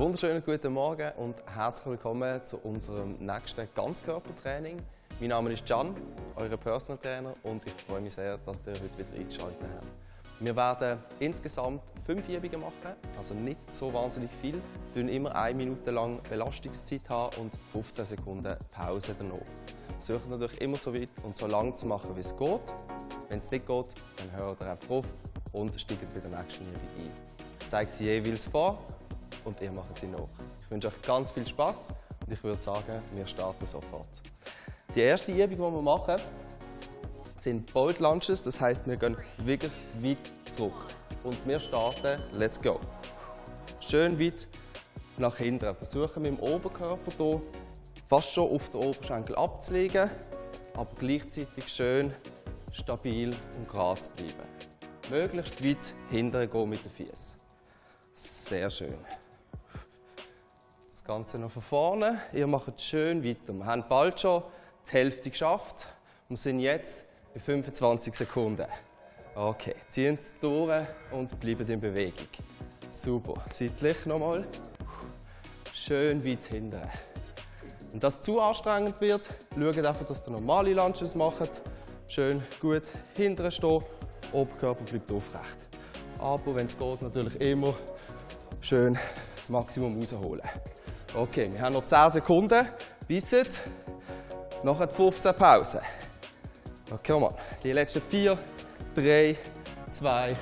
wunderschönen guten Morgen und herzlich willkommen zu unserem nächsten Ganzkörpertraining. Mein Name ist Can, euer Personal Trainer und ich freue mich sehr, dass ihr heute wieder eingeschaltet habt. Wir werden insgesamt fünf Übungen machen, also nicht so wahnsinnig viel. Wir immer eine Minute lang Belastungszeit haben und 15 Sekunden Pause danach. Versuchen natürlich immer so weit und so lang zu machen, wie es geht. Wenn es nicht geht, dann hört ihr einfach auf und steigt bei der nächsten Übung ein. Ich zeige sie jeweils vor und ihr macht sie nach. Ich wünsche euch ganz viel Spaß und ich würde sagen, wir starten sofort. Die erste Übung, die wir machen, sind Bolt Lunges, das heißt, wir gehen wirklich weit zurück. Und wir starten, let's go. Schön weit nach hinten. Versuchen mit dem Oberkörper hier fast schon auf den Oberschenkel abzulegen, aber gleichzeitig schön stabil und gerade zu bleiben. Möglichst weit hinten gehen mit den Füßen. Sehr schön. Das Ganze noch von vorne. Ihr macht schön weiter. Wir haben bald schon die Hälfte geschafft und sind jetzt bei 25 Sekunden. Okay, ziehen durch und bleiben in Bewegung. Super. Seitlich nochmal. Schön weit hinten. Wenn das zu anstrengend wird, schaut einfach, dass ihr normale Lunges macht. Schön gut hinten stehen, Oberkörper bleibt aufrecht. Aber wenn es geht, natürlich immer schön das Maximum rausholen. Okay, wir haben noch 10 Sekunden. Bissen. Nachher 15 Pause. Okay, mal. Die letzten 4, 3, 2,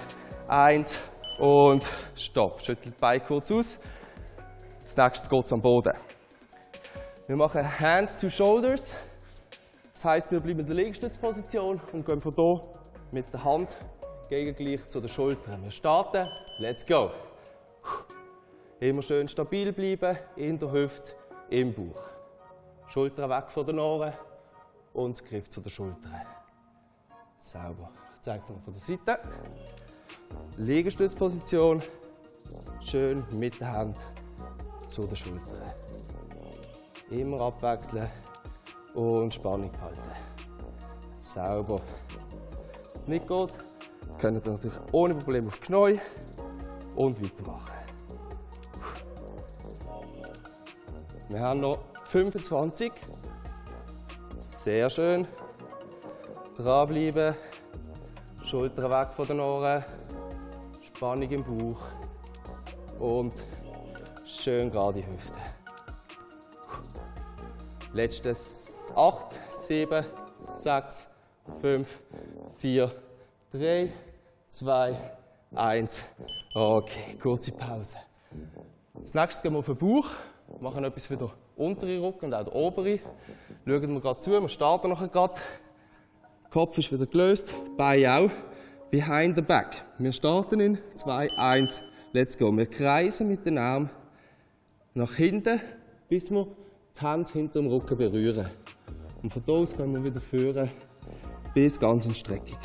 1 und Stopp. Schüttelt die Beine kurz aus. Als nächstes geht es am Boden. Wir machen Hand to Shoulders. Das heißt, wir bleiben in der Liegestützposition und gehen von hier mit der Hand gegengleich zu den Schultern. Wir starten. Let's go. Immer schön stabil bleiben, in der Hüfte, im Bauch. Schultern weg von den Ohren und Griff zu den Schultern. Sauber. Ich zeige es noch von der Seite. Liegestützposition. Schön mit der Hand zu den Schultern. Immer abwechseln und Spannung halten. Sauber. Wenn es nicht geht, könnt ihr natürlich ohne Probleme auf die Knie und weitermachen. Wir haben noch 25. Sehr schön. Dranbleiben. Schultern weg von den Ohren. Spannung im Bauch. Und schön gerade die Hüfte. Letztes 8, 7, 6, 5, 4, 3, 2, 1. Okay, kurze Pause. Als nächstes gehen wir auf den Bauch, machen etwas für den unteren Rücken und auch den oberen. Schauen wir gerade zu, wir starten nachher gerade. Kopf ist wieder gelöst, Beine auch. Behind the back. Wir starten in 2, 1, let's go. Wir kreisen mit den Armen nach hinten, bis wir die Hände hinter dem Rücken berühren. Und von hier aus können wir wieder führen bis ganz in Streckung.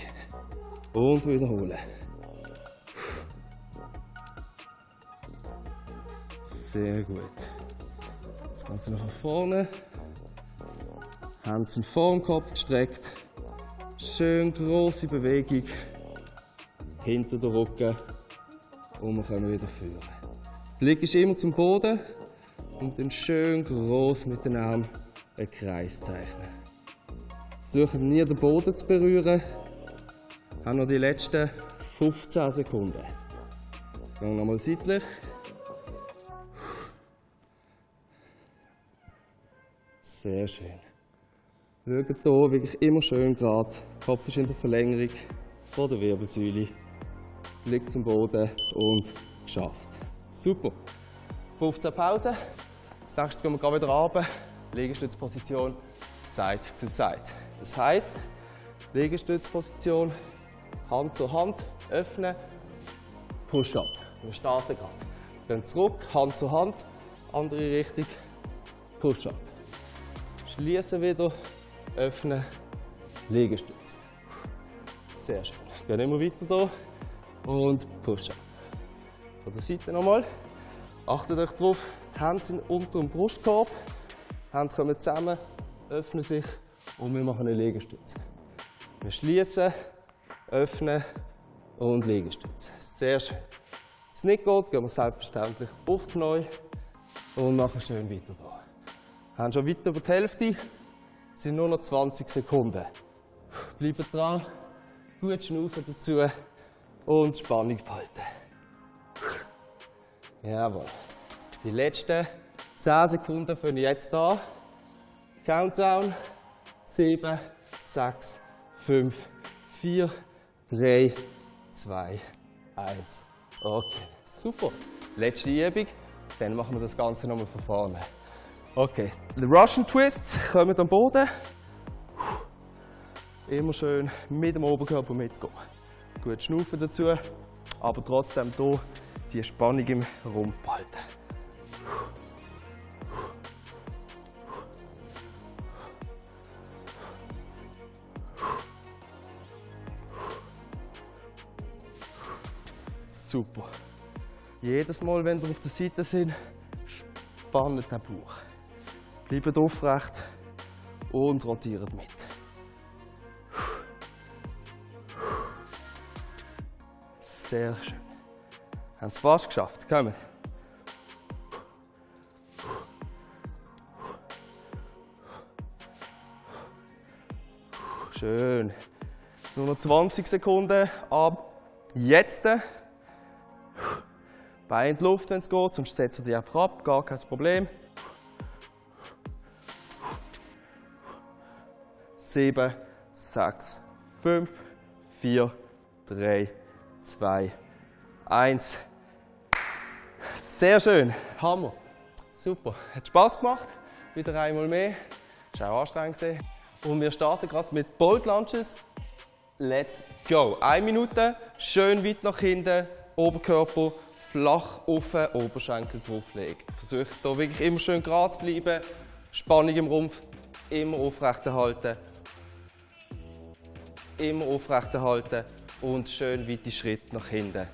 Und wiederholen. Sehr gut. Noch von vorne. Hände vor dem Kopf gestreckt. Schön große Bewegung hinter den Rücken. Und wir können wieder führen. Blick ist immer zum Boden und dann schön groß mit den Armen einen Kreis zeichnen. Versuchen nie den Boden zu berühren. Haben noch die letzten 15 Sekunden. Dann nochmal seitlich. Sehr schön. Schaut hier wirklich immer schön gerade. Der Kopf ist in der Verlängerung von der Wirbelsäule. Blick zum Boden und geschafft. Super. 15 Pause. Als nächstes gehen wir wieder runter. Liegestützposition Side to Side. Das heißt, Liegestützposition, Hand zu Hand, öffnen, Push-Up. Wir starten gerade. Gehen zurück, Hand zu Hand, andere Richtung, Push-Up. Schließen wieder, öffnen, Liegestütz. Sehr schön. Gehen immer weiter hier und Push-Up. Von der Seite nochmal. Achtet euch darauf, die Hände sind unter dem Brustkorb. Die Hände kommen zusammen, öffnen sich und wir machen eine Liegestütze. Wir schließen, öffnen und Liegestütze. Sehr schön. Wenn es nicht geht, gehen wir selbstverständlich auf die Knie Und nachher schön weiter da. Wir haben schon weiter über die Hälfte. Es sind nur noch 20 Sekunden. Bleiben dran. Gut schnaufen dazu. Und Spannung behalten. Jawohl. Die letzten 10 Sekunden fangen jetzt an. Countdown. 7, 6, 5, 4, 3, 2, 1. Okay, super. Letzte Übung. Dann machen wir das Ganze nochmal von vorne. Okay, der Russian Twist. Kommt am Boden. Immer schön mit dem Oberkörper mitgehen. Gut schnaufen dazu, aber trotzdem hier die Spannung im Rumpf behalten. Super. Jedes Mal, wenn ihr auf der Seite sind, spannt den Bauch. Bleibt aufrecht und rotiert mit. Sehr schön. Haben es fast geschafft. Kommen. Schön. Nur noch 20 Sekunden ab jetzt. Bein in die Luft, wenn es geht, sonst setzt ihr einfach ab, gar kein Problem. Sieben, sechs, fünf, vier, drei, zwei, eins. Sehr schön, Hammer. Super, hat Spaß gemacht. Wieder einmal mehr. Das war auch anstrengend. Und wir starten gerade mit Bolt Lunges. Let's go. Eine Minute, schön weit nach hinten, Oberkörper flach auf den Oberschenkel drauflegen. Versucht hier wirklich immer schön gerade zu bleiben. Spannung im Rumpf immer aufrechterhalten. Immer aufrechterhalten und schön weite Schritte nach hinten.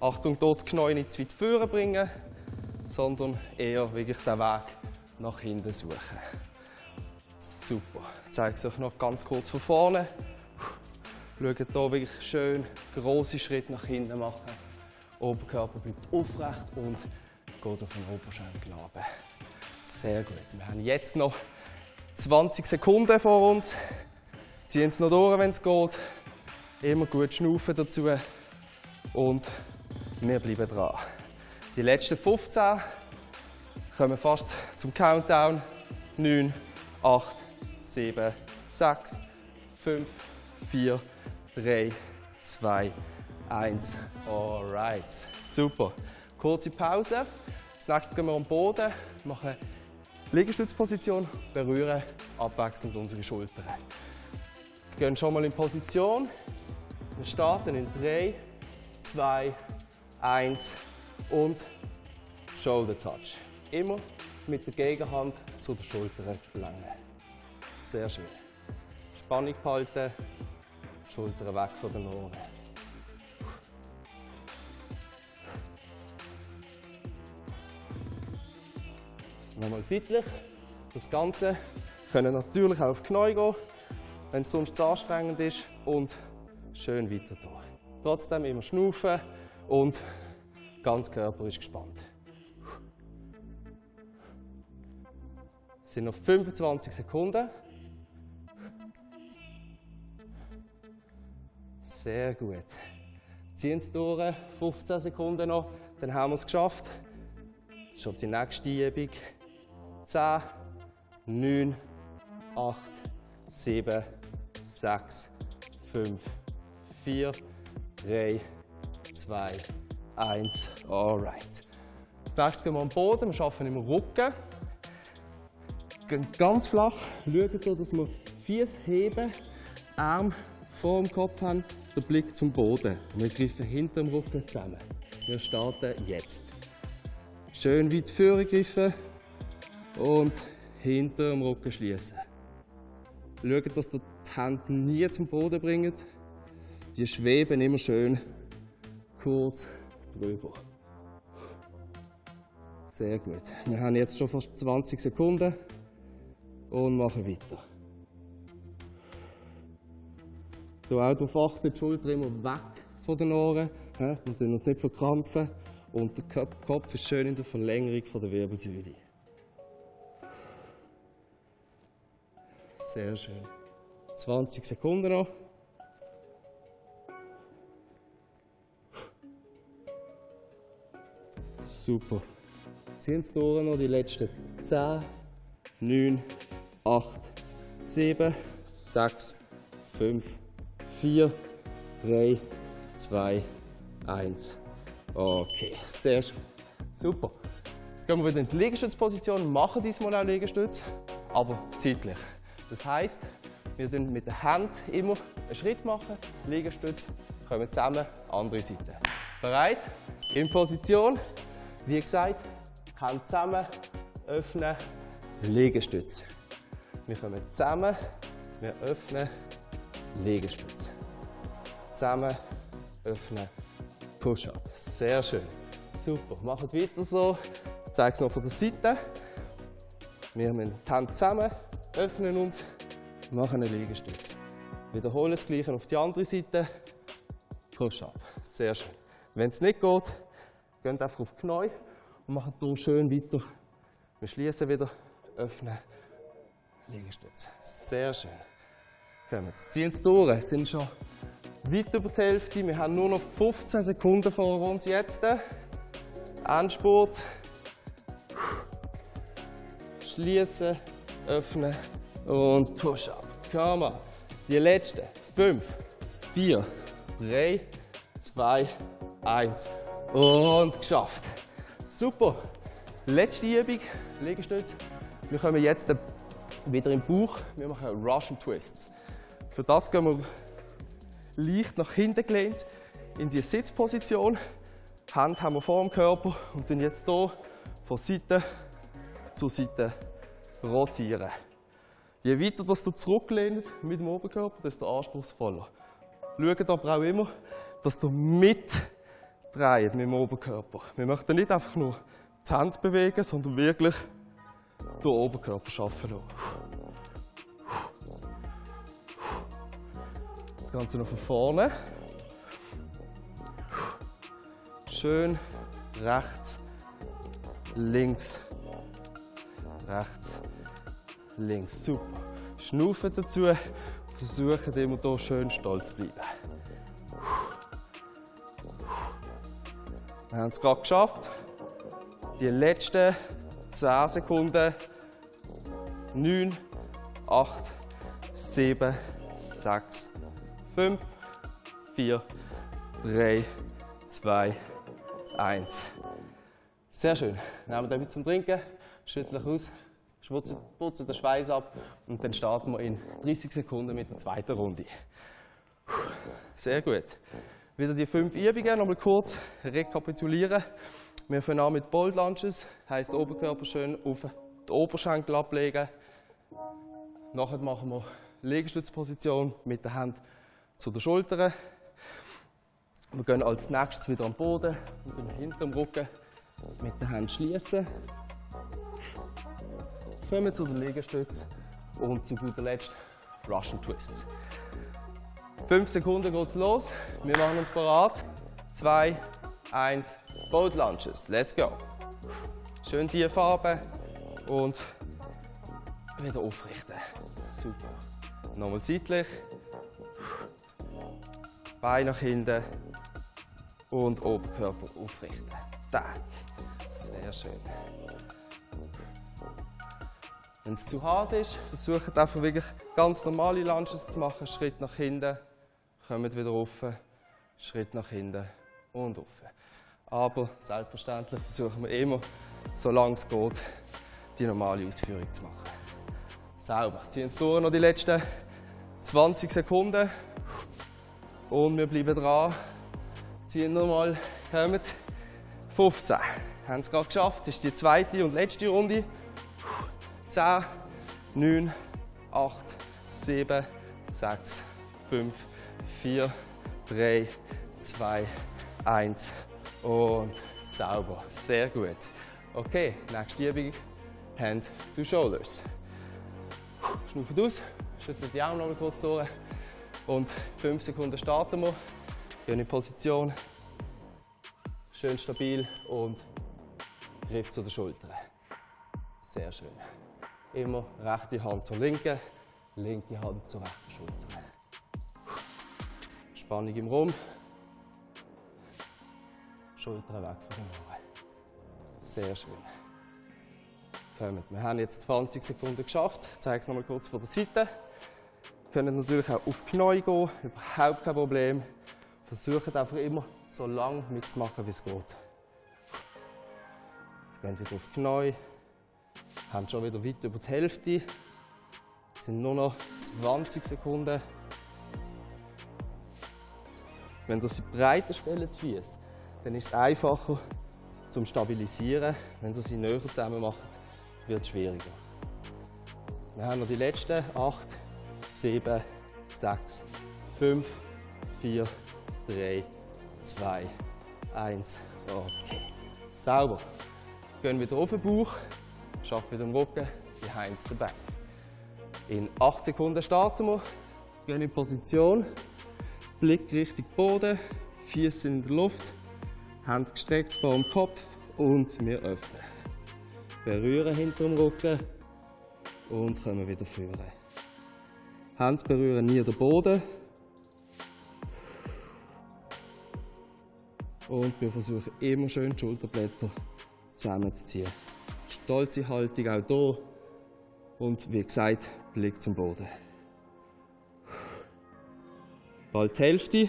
Achtung, dort die Knie nicht zu weit vorne bringen, sondern eher wirklich den Weg nach hinten suchen. Super. Ich zeige es euch noch ganz kurz von vorne. Schaut hier wirklich schön große Schritte nach hinten machen. Oberkörper bleibt aufrecht und geht auf den Oberschenkel runter. Sehr gut. Wir haben jetzt noch 20 Sekunden vor uns. Ziehen es noch durch, wenn es geht. Immer gut schnaufen dazu. Und wir bleiben dran. Die letzten 15 kommen fast zum Countdown. 9, 8, 7, 6, 5, 4, 3, 2, 1. Alright, super. Kurze Pause. Als nächstes gehen wir am Boden, machen Liegestützposition, berühren abwechselnd unsere Schultern. Gehen schon mal in Position. Wir starten in 3, 2, 1 und Shoulder Touch. Immer mit der Gegenhand zu den Schultern gelangen. Sehr schön. Spannung behalten, Schultern weg von den Ohren. Nochmal seitlich. Das Ganze können natürlich auch auf Knie gehen, wenn es sonst zu anstrengend ist. Und schön weiter durch. Trotzdem immer schnaufen und ganz Körper ist gespannt. Es sind noch 25 Sekunden. Sehr gut. Ziehen Sie durch, 15 Sekunden noch, dann haben wir es geschafft. Schon die nächste Übung. 10, 9, 8, 7, 6, 5, 4, 3, 2, 1. Alright. Als nächstes gehen wir am Boden, wir arbeiten im Rücken. Gehen ganz flach, schauen, dass wir Füße heben, Arm vor dem Kopf haben, der Blick zum Boden. Wir greifen hinter dem Rücken zusammen. Wir starten jetzt. Schön weit vorgreifen, und hinter dem Rücken schließen. Schaut, dass ihr die Hände nie zum Boden bringt. Die schweben immer schön kurz drüber. Sehr gut. Wir haben jetzt schon fast 20 Sekunden und machen weiter. Du auch darauf achten, die Schulter immer weg von den Ohren. Wir dürfen uns nicht verkrampfen. und der Kopf ist schön in der Verlängerung der Wirbelsäule. Sehr schön. 20 Sekunden noch. Super. Ziehen Sie durch noch die letzten 10, 9, 8, 7, 6, 5, 4, 3, 2, 1. Okay, sehr schön. Super. Jetzt gehen wir wieder in die Liegestützposition, machen diesmal auch Liegestütz, aber seitlich. Das heißt, wir machen mit der Hand immer einen Schritt machen, Liegestütz, kommen zusammen, andere Seite. Bereit? In Position. Wie gesagt, Hand zusammen, öffnen, Liegestütz. Wir kommen zusammen, wir öffnen, Liegestütz. Zusammen, öffnen, Push-up. Sehr schön. Super. Macht weiter so. Ich zeige es noch von der Seite. Wir haben die Hände zusammen, öffnen uns, machen einen Liegestütz. Wiederholen das Gleiche auf die andere Seite. Push-up. Sehr schön. Wenn es nicht geht, geht einfach auf die Knie und machen hier schön weiter. Wir schließen wieder, öffnen, Liegestütz. Sehr schön. Kommen. Ziehen es durch, sind schon weit über die Hälfte. Wir haben nur noch 15 Sekunden vor uns jetzt. Endspurt. Schließen, öffnen und Push-up. Come on. Die letzten 5, 4, 3, 2, 1 und geschafft. Super. Letzte Übung, Liegestütz. Wir kommen jetzt wieder im Bauch. Wir machen Russian Twists. Für das gehen wir leicht nach hinten gelehnt in die Sitzposition. Die Hände haben wir vor dem Körper und dann jetzt hier von Seite zu Seite rotieren. Je weiter dass du zurücklehnt mit dem Oberkörper, desto anspruchsvoller. Schaut aber auch immer, dass du mitdreht mit dem Oberkörper. Wir möchten nicht einfach nur die Hände bewegen, sondern wirklich den Oberkörper arbeiten lassen. Das Ganze noch von vorne. Schön rechts, links, rechts, links. Super. Schnaufen dazu. Versuchen immer hier schön stolz zu bleiben. Wir haben es gerade geschafft. Die letzten 10 Sekunden. 9, 8, 7, 6, 5, 4, 3, 2, 1. Sehr schön. Nehmen wir etwas zum Trinken, schütteln aus, putzen den Schweiß ab und dann starten wir in 30 Sekunden mit der zweiten Runde. Sehr gut. Wieder die fünf Übungen, nochmal kurz rekapitulieren. Wir fangen an mit Bold Lunges, heisst Oberkörper schön auf den Oberschenkel ablegen. Nachher machen wir Liegestützposition mit der Hand zu den Schultern. Wir gehen als nächstes wieder am Boden und hinter dem Rücken mit den Händen schließen. Kommen zu den Liegestütz und zu guter Letzt Russian Twists. Fünf Sekunden geht's los. Wir machen uns bereit. Zwei, eins, Boat Lunges. Let's go. Schön tief Farbe und wieder aufrichten. Super. Nochmal seitlich. Bein nach hinten und Oberkörper aufrichten. Da. Sehr schön. Wenn es zu hart ist, versucht einfach wirklich ganz normale Lunges zu machen. Schritt nach hinten, kommt wieder rauf, Schritt nach hinten und rauf. Aber selbstverständlich versuchen wir immer, solange es geht, die normale Ausführung zu machen. Sauber. Ziehen es durch noch die letzten 20 Sekunden. Und wir bleiben dran. Ziehen nochmal, kommen. 15. Haben es gerade geschafft. Das ist die zweite und letzte Runde. 10, 9, 8, 7, 6, 5, 4, 3, 2, 1 und sauber. Sehr gut. Okay, nächste Übung. Hand to Shoulders. Schnaufen aus, schütteln die Arme noch mal kurz durch. Und 5 Sekunden starten wir. Gehen in Position. Schön stabil und Griff zu den Schultern. Sehr schön. Immer rechte Hand zur linken, linke Hand zur rechten Schulter. Spannung im Rumpf. Schultern weg von den Ohren. Sehr schön. Kommt. Wir haben jetzt 20 Sekunden geschafft. Ich zeige es nochmal kurz von der Seite. Wir können natürlich auch auf die Knie gehen, überhaupt kein Problem. Versucht einfach immer so lange mitzumachen, wie es geht. Wir gehen wieder auf die Knie, haben schon wieder weit über die Hälfte. Es sind nur noch 20 Sekunden. Wenn ihr sie breiter stellt, die dann ist es einfacher zum Stabilisieren. Wenn ihr sie näher zusammen macht, wird es schwieriger. Wir haben noch die letzten 8, 7, 6, 5, 4, 3, 2, 1. Okay. Sauber. Gehen wieder auf den Bauch, schaffen wieder den Rücken, behind the back. In 8 Sekunden starten wir. Gehen in Position. Blick Richtung Boden, Füße in der Luft, Hände gestreckt vor dem Kopf und wir öffnen. Berühren hinter dem Rücken und kommen wieder führen. Hände berühren nie den Boden. Und wir versuchen immer schön die Schulterblätter zusammenzuziehen. Stolze Haltung auch hier. Und wie gesagt, Blick zum Boden. Bald die Hälfte.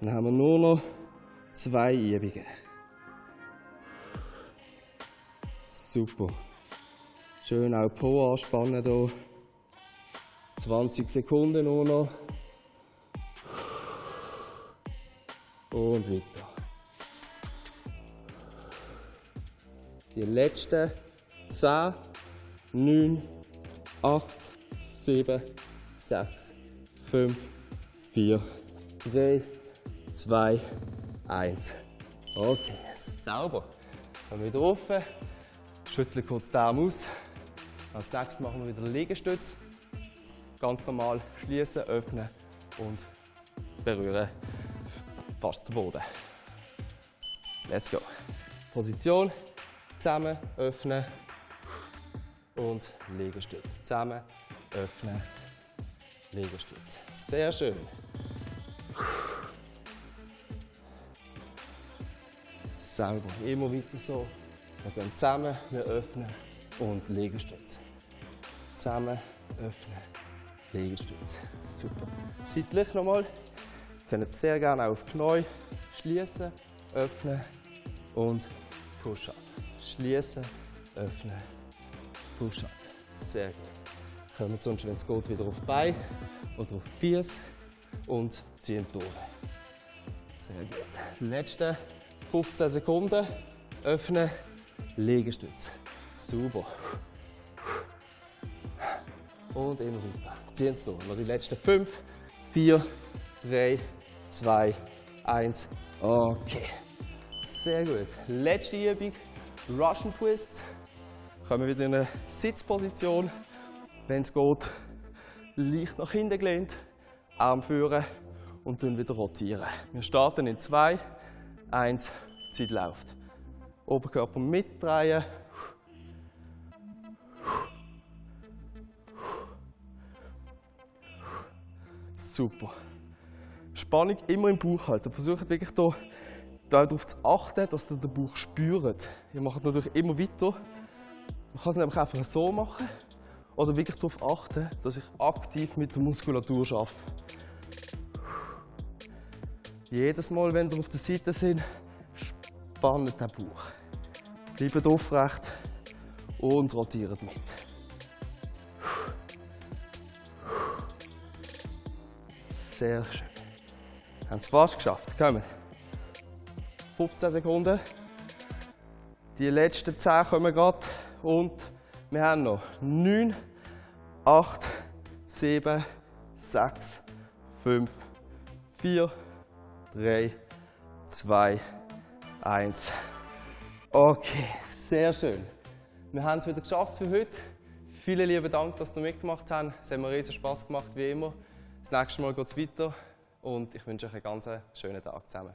Dann haben wir nur noch zwei Übungen. Super. Schön auch Po anspannen hier. 20 Sekunden nur noch. Und weiter. Die letzten 10, 9, 8, 7, 6, 5, 4, 3, 2, 1. Okay, sauber. Dann wieder offen. Schütteln kurz den Arm aus. Als nächstes machen wir wieder Liegestütz. Ganz normal schließen, öffnen und berühren fast den Boden. Let's go. Position, zusammen, öffnen und Liegestütz. Zusammen, öffnen, Liegestütz. Sehr schön. Sauber. Immer weiter so. Wir gehen zusammen, wir öffnen und Liegestütz. Zusammen, öffnen, Liegestütz. Super. Seitlich nochmal. Ihr könnt sehr gerne auf die Knie schließen, öffnen und Push-up. Schließen, öffnen, Push-up. Sehr gut. Kommen wir sonst, wenn es geht, wieder auf die Beine oder auf die Füße und ziehen durch. Sehr gut. Die letzten 15 Sekunden. Öffnen, Liegestütz. Super. Und immer weiter. Ziehen es durch. Noch die letzten 5, 4, 3, 2, 1. Okay. Sehr gut. Letzte Übung. Russian Twist. Kommen wir wieder in eine Sitzposition. Wenn es geht, leicht nach hinten gelehnt, Arm führen und dann wieder rotieren. Wir starten in 2, 1, Zeit läuft. Oberkörper mitdrehen. Super. Spannung immer im Bauch halten. Versucht wirklich hier darauf zu achten, dass ihr den Bauch spürt. Ihr macht natürlich immer weiter. Man kann es nämlich einfach so machen. Oder wirklich darauf achten, dass ich aktiv mit der Muskulatur arbeite. Jedes Mal, wenn ihr auf der Seite sind, spannt den Bauch. Bleibt aufrecht und rotiert mit. Sehr schön. Haben es fast geschafft. Kommen. 15 Sekunden. Die letzten 10 kommen gerade. Und wir haben noch 9, 8, 7, 6, 5, 4, 3, 2, 1. Okay, sehr schön. Wir haben es wieder geschafft für heute. Vielen lieben Dank, dass ihr mitgemacht habt. Es hat mir riesen Spaß gemacht, wie immer. Das nächste Mal geht es weiter und ich wünsche euch einen ganz schönen Tag zusammen.